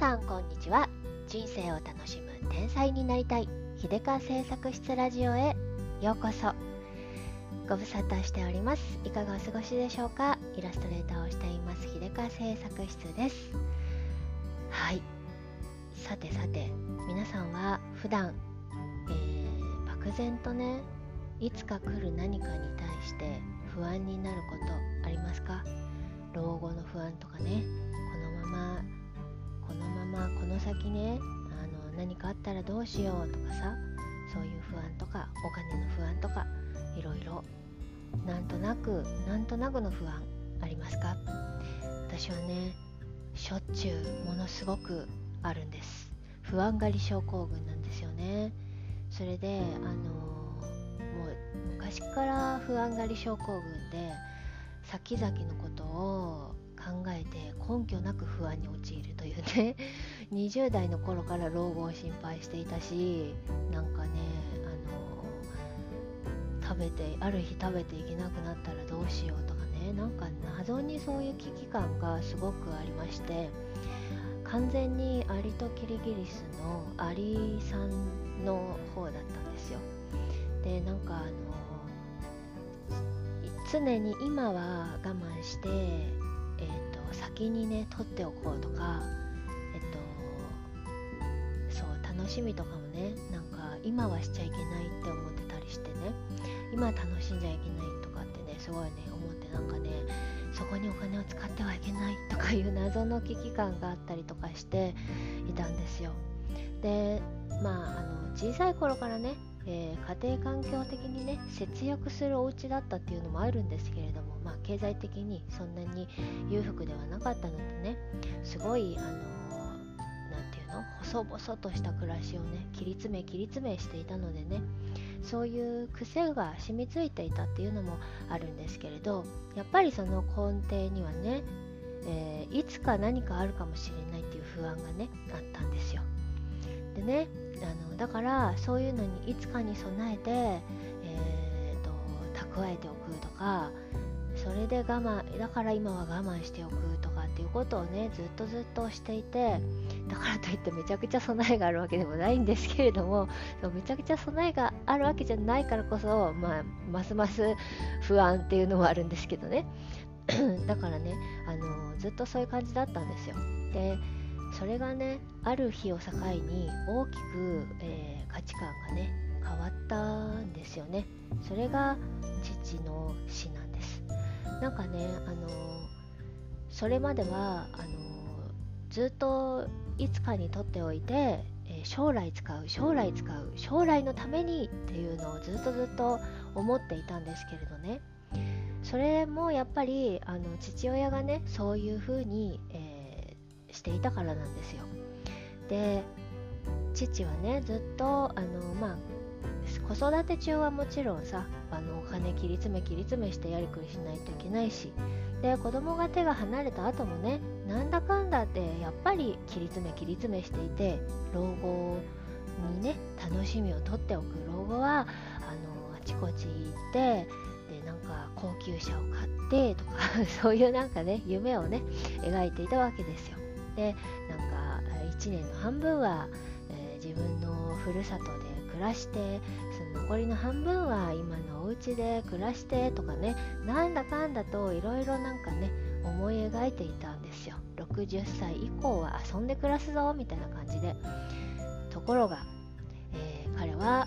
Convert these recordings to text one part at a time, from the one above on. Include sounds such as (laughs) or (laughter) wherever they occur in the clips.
さんこんにちは。人生を楽しむ天才になりたい。秀川製作室ラジオへようこそ。ご無沙汰しております。いかがお過ごしでしょうか？イラストレーターをしています。秀川製作室です。はい。さてさて皆さんは普段、えー、漠然とねいつか来る何かに対して不安になることありますか？老後の不安とかね。このままこのままこの先ねあの何かあったらどうしようとかさそういう不安とかお金の不安とかいろいろなんとなくなんとなくの不安ありますか？私はねしょっちゅうものすごくあるんです。不安がり症候群なんですよね。それであのもう昔から不安がり症候群で先々のことを考えて根拠なく不安に陥るというね。(laughs) 20代の頃から老後を心配していたしなんかねあの食べてある日食べていけなくなったらどうしようとかね。なんか謎にそういう危機感がすごくありまして完全にアリとキリギリスのアリさんの方だったんですよ。でなんかあの常に今は我慢して、先にね取っておこうとかえっ、とそう楽しみとかもねなんか今はしちゃいけないって思ってたりしてね今楽しんじゃいけないとかってねすごいね思ってなんかねそこにお金を使ってはいけないとかいう謎の危機感があったりとかしていたんですよ。でまああの小さい頃からねえー、家庭環境的にね節約するお家だったっていうのもあるんですけれども、経済的にそんなに裕福ではなかったのでねすごいあの何て言うの？細々とした暮らしをね切り詰め切り詰めしていたのでねそういう癖が染みついていたっていうのもあるんですけれどやっぱりその根底にはね、えー、いつか何かあるかもしれないっていう不安がねあったんですよ。でねあのだからそういうのにいつかに備えて、えーと、蓄えておくとかそれで我慢だから今は我慢しておくとかっていうことをねずっとずっとしていてだからといってめちゃくちゃ備えがあるわけでもないんですけれどもめちゃくちゃ備えがあるわけじゃないからこそ、まあ、ますます不安っていうのもあるんですけどね。(clears throat) だからねあのずっとそういう感じだったんですよ。でそれがねある日を境に大きく、えー、価値観がね変わったんですよね。それが父の死なんです。なんかねあのそれまではあのずっといつかにとっておいて、えー、将来使う将来使う将来のためにっていうのをずっとずっと思っていたんですけれどね。それもやっぱりあの父親がねそういうふうに、えーしていたからなんですよ。で父はねずっとあのまあ子育て中はもちろんさあのお金切り詰め切り詰めしてやりくりしないといけないしで子供が手が離れた後もねなんだかんだってやっぱり切り詰め切り詰めしていて老後にね楽しみをとっておく。老後はあのあちこち行ってでなんか高級車を買ってとか (laughs) そういうなんかね夢をね描いていたわけですよ。でなんか1年の半分は、えー、自分のふるさとで暮らしてその残りの半分は今のお家で暮らしてとかねなんだかんだといろいろなんかね思い描いていたんですよ。60歳以降は遊んで暮らすぞみたいな感じで。ところが、えー、彼は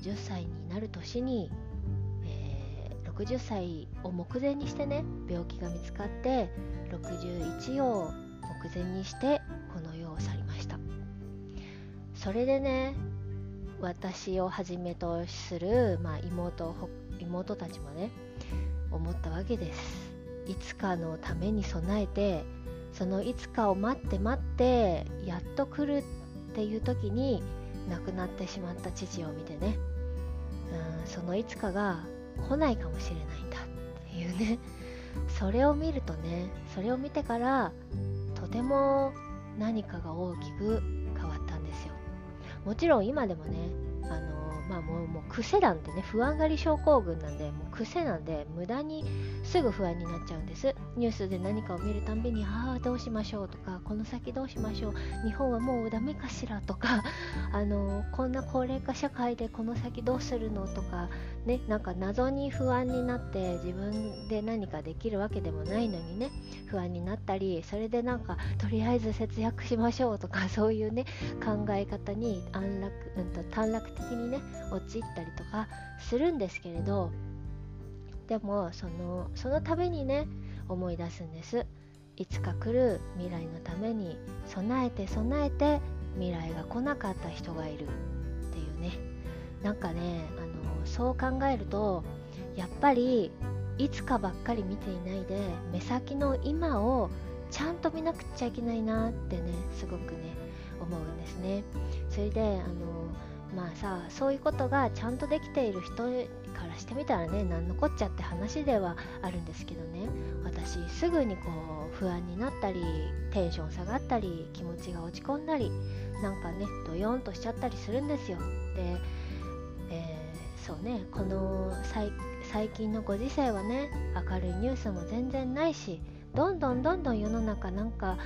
60歳になる年に、えー、60歳を目前にしてね病気が見つかって61を目前にしてこの世を去りました。それでね私をはじめとする、まあ、妹妹たちもね思ったわけです。いつかのために備えてそのいつかを待って待ってやっと来るっていう時に亡くなってしまった父を見てねうんそのいつかが来ないかもしれないんだっていうね。それを見るとねそれを見てからても何かが大きく変わったんですよ。もちろん今でもねあのまあもうもう癖なんでね不安がり症候群なんでもう癖なんで無駄にすぐ不安になっちゃうんです。ニュースで何かを見るたんびにああどうしましょうとかこの先どうしましょう。日本はもうダメかしらとか (laughs) あのこんな高齢化社会でこの先どうするのとかねなんか謎に不安になって自分で何かできるわけでもないのにね不安になったりそれでなんかとりあえず節約しましょうとかそういうね考え方に安楽、うんと、短絡的にね陥ったりとかするんですけれどでもそのそのためにね思い出すんです。いつか来る未来のために備えて備えて未来が来なかった人がいるっていうね。なんかねあのそう考えるとやっぱりいつかばっかり見ていないで目先の今をちゃんと見なくちゃいけないなってねすごくね思うんですね。それであのまあさそういうことがちゃんとできている人からしてみたらね何のこっちゃって話ではあるんですけどね。私すぐにこう不安になったりテンション下がったり気持ちが落ち込んだりなんかねドヨンとしちゃったりするんですよ。で、えー、そうねこの最近のご時世はね明るいニュースも全然ないしどんどんどんどん世の中なんか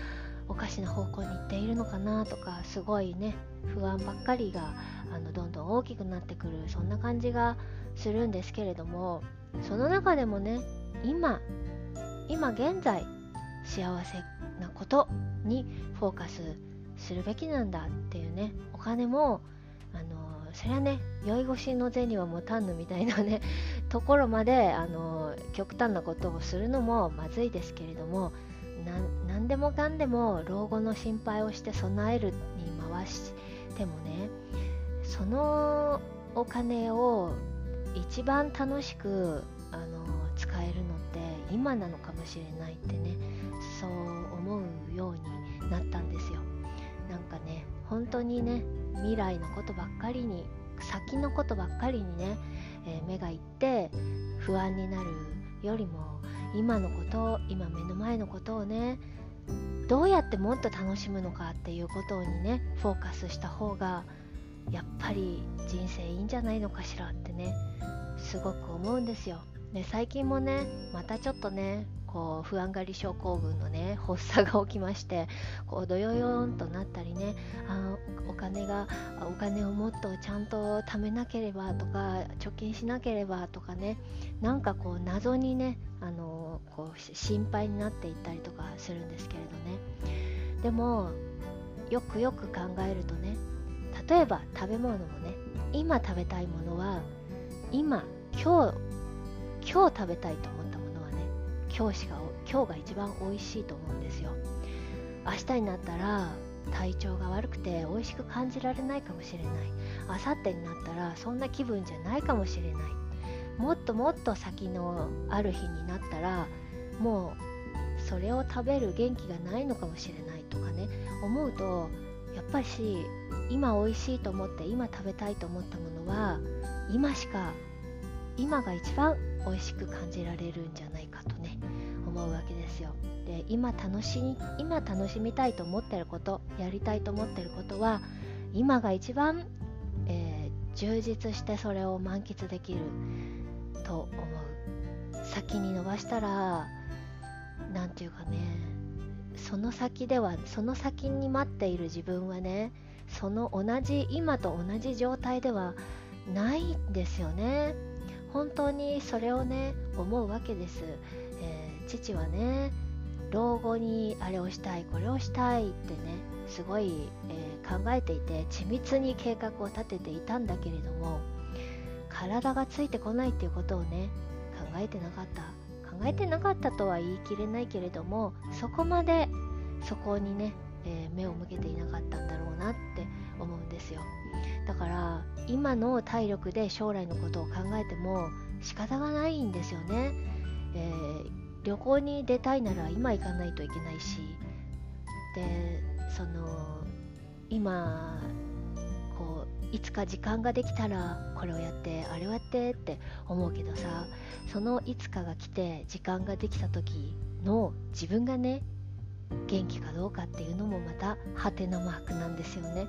おかしな方向に行っているのかなとかすごいね不安ばっかりがあのどんどん大きくなってくるそんな感じがするんですけれどもその中でもね今今現在幸せなことにフォーカスするべきなんだっていうねお金もあのそれはね酔い越しの銭は持たんぬみたいなね (laughs) ところまであの極端なことをするのもまずいですけれども何でもかんでも老後の心配をして備えるに回してもねそのお金を一番楽しくあの使えるのって今なのかもしれないってねそう思うようになったんですよ。なんかね本当にね未来のことばっかりに先のことばっかりにね、えー、目がいって不安になるよりも今のこと今目の前のことをねどうやってもっと楽しむのかっていうことにねフォーカスした方がやっぱり人生いいんじゃないのかしらってねすごく思うんですよ。ね最近もねまたちょっとねこう不安がり症候群のね (laughs) 発作が起きましてこうどよよんとなったりねあお金がお金をもっとちゃんと貯めなければとか貯金しなければとかねなんかこう謎にねあのこう心配になっていったりとかするんですけれどね。でもよくよく考えるとね例えば食べ物もね今食べたいものは今今日今日食べたいと思今日しか今日が一番美味しいと思うんですよ。明日になったら体調が悪くて美味しく感じられないかもしれない。明後日になったらそんな気分じゃないかもしれない。もっともっと先のある日になったらもうそれを食べる元気がないのかもしれないとかね思うとやっぱり今美味しいと思って今食べたいと思ったものは今しか今が一番美味しく感じられるんじゃないかとね。思うわけですよ。で今楽し今楽しみたいと思ってることやりたいと思ってることは今が一番、えー、充実してそれを満喫できると思う。先に伸ばしたら何て言うかねその先ではその先に待っている自分はねその同じ今と同じ状態ではないんですよね。本当にそれをね思うわけです、父はね老後にあれをしたいこれをしたいってねすごい、えー、考えていて緻密に計画を立てていたんだけれども体がついてこないっていうことをね考えてなかった。考えてなかったとは言い切れないけれどもそこまでそこにね、えー、目を向けていなかったんだろうなって思うんですよ。だから今の体力で将来のことを考えても仕方がないんですよね、えー、旅行に出たいなら今行かないといけないしでその今こういつか時間ができたらこれをやってあれをやってって思うけどさそのいつかが来て時間ができた時の自分がね元気かどうかっていうのもまたハテナマークなんですよね。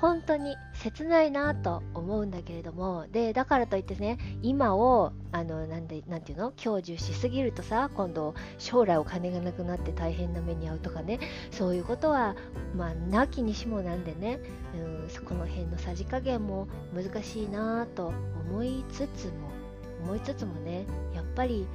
本当に切ないなと思うんだけれどもでだからといってね今をあのなんでなんていうの？享受しすぎるとさ今度将来お金がなくなって大変な目に遭うとかねそういうことはまあなきにしもなんでね、うん、そこの辺のさじ加減も難しいなと思いつつも思いつつもねやっぱり、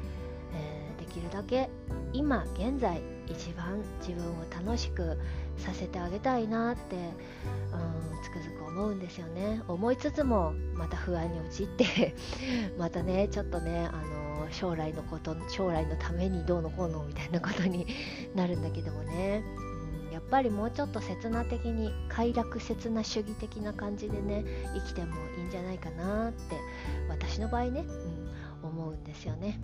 えー、できるだけ今現在一番自分を楽しくさせてあげたいなって、うん、つくづく思うんですよね思いつつもまた不安に陥って (laughs) またねちょっとねあの将来のこと将来のためにどうのこうのみたいなことになるんだけどもね、うん、やっぱりもうちょっと刹那的に快楽刹那主義的な感じでね生きてもいいんじゃないかなって私の場合ね、うん、思うんですよね。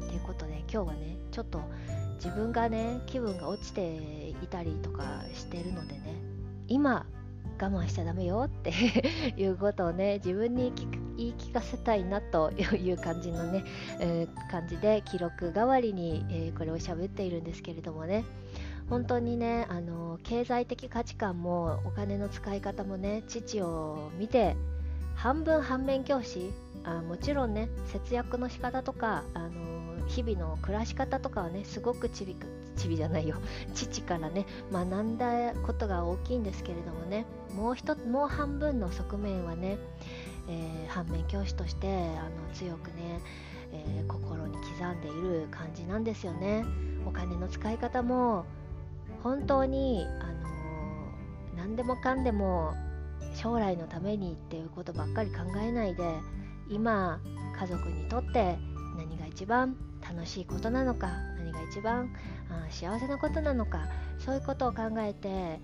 うん、いうことで今日はねちょっと自分がね気分が落ちていたりとかしてるのでね今我慢しちゃダメよって (laughs) いうことをね自分に言い聞かせたいなという感じのね、えー、感じで記録代わりに、えー、これを喋っているんですけれどもね本当にねあの経済的価値観もお金の使い方もね父を見て半分反面教師あもちろんね節約の仕方とかあの日々の暮らし方とかはねすごくちびくちびじゃないよ。(laughs) 父からね学んだことが大きいんですけれどもねもう一もう半分の側面はね、えー、反面教師としてあの強くね、えー、心に刻んでいる感じなんですよね。お金の使い方も本当にあのー、何でもかんでも将来のためにっていうことばっかり考えないで今家族にとって何が一番楽しいことなのか何が一番あ幸せなことなのかそういうことを考えて、え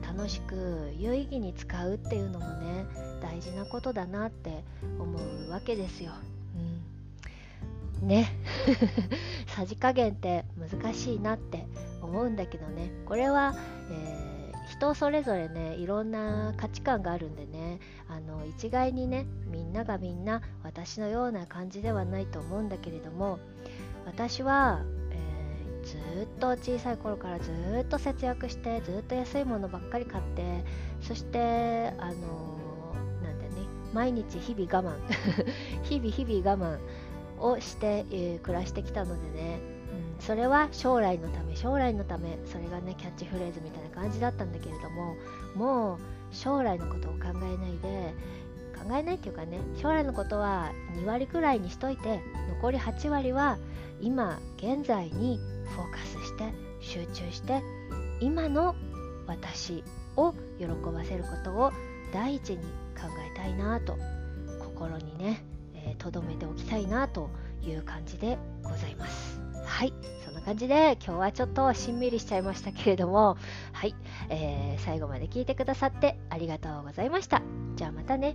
ー、楽しく有意義に使うっていうのもね大事なことだなって思うわけですよ。うん、ね。(laughs) さじ加減って難しいなって思うんだけどね。これは、え人それぞれねいろんな価値観があるんでねあの一概にねみんながみんな私のような感じではないと思うんだけれども私は、えー、ずっと小さい頃からずっと節約してずっと安いものばっかり買ってそしてあのなんでね毎日日々我慢 (laughs) 日々日々我慢をして、えー、暮らしてきたのでねそれは将来のため将来のためそれがねキャッチフレーズみたいな感じだったんだけれどももう将来のことを考えないで考えないっていうかね将来のことは2割くらいにしといて残り8割は今現在にフォーカスして集中して今の私を喜ばせることを第一に考えたいなと心にねとど、えー、めておきたいなという感じでございます。はい、そんな感じで今日はちょっとしんみりしちゃいましたけれども、はい、えー、最後まで聞いてくださってありがとうございました。じゃあまたね。